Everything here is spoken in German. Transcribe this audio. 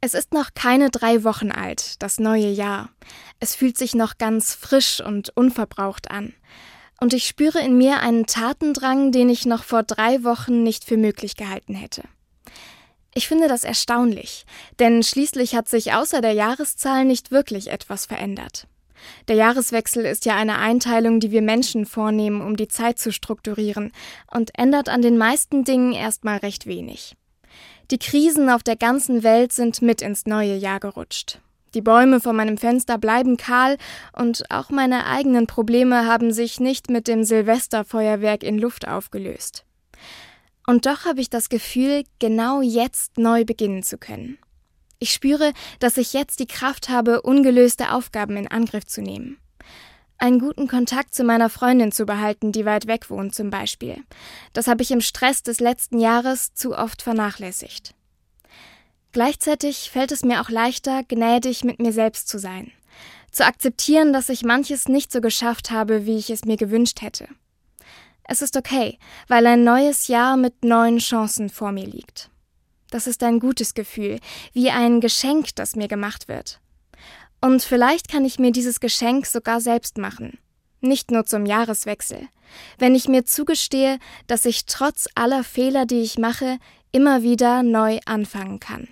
Es ist noch keine drei Wochen alt, das neue Jahr. Es fühlt sich noch ganz frisch und unverbraucht an. Und ich spüre in mir einen Tatendrang, den ich noch vor drei Wochen nicht für möglich gehalten hätte. Ich finde das erstaunlich, denn schließlich hat sich außer der Jahreszahl nicht wirklich etwas verändert. Der Jahreswechsel ist ja eine Einteilung, die wir Menschen vornehmen, um die Zeit zu strukturieren, und ändert an den meisten Dingen erstmal recht wenig. Die Krisen auf der ganzen Welt sind mit ins neue Jahr gerutscht. Die Bäume vor meinem Fenster bleiben kahl und auch meine eigenen Probleme haben sich nicht mit dem Silvesterfeuerwerk in Luft aufgelöst. Und doch habe ich das Gefühl, genau jetzt neu beginnen zu können. Ich spüre, dass ich jetzt die Kraft habe, ungelöste Aufgaben in Angriff zu nehmen einen guten Kontakt zu meiner Freundin zu behalten, die weit weg wohnt zum Beispiel. Das habe ich im Stress des letzten Jahres zu oft vernachlässigt. Gleichzeitig fällt es mir auch leichter, gnädig mit mir selbst zu sein, zu akzeptieren, dass ich manches nicht so geschafft habe, wie ich es mir gewünscht hätte. Es ist okay, weil ein neues Jahr mit neuen Chancen vor mir liegt. Das ist ein gutes Gefühl, wie ein Geschenk, das mir gemacht wird. Und vielleicht kann ich mir dieses Geschenk sogar selbst machen. Nicht nur zum Jahreswechsel. Wenn ich mir zugestehe, dass ich trotz aller Fehler, die ich mache, immer wieder neu anfangen kann.